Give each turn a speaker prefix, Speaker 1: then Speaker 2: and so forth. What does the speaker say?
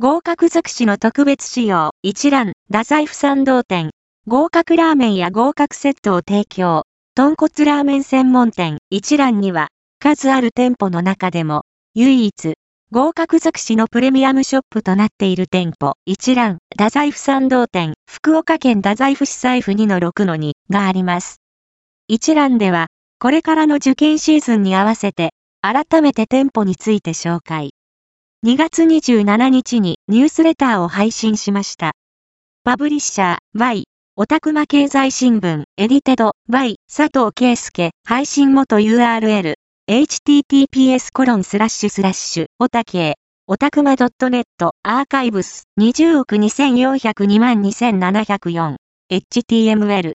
Speaker 1: 合格尽くしの特別仕様、一覧、太宰府参道店、合格ラーメンや合格セットを提供、豚骨ラーメン専門店、一覧には、数ある店舗の中でも、唯一、合格尽くしのプレミアムショップとなっている店舗、一覧、太宰府参道店、福岡県太宰府市財布2の6の2があります。一覧では、これからの受験シーズンに合わせて、改めて店舗について紹介。2月27日にニュースレターを配信しました。パブリッシャー Y オタクマ経済新聞エディテド Y 佐藤圭介配信元 URL https コロンスラッシュスラッシュオタケオタクマ .net アーカイブス20億2402万2704 HTML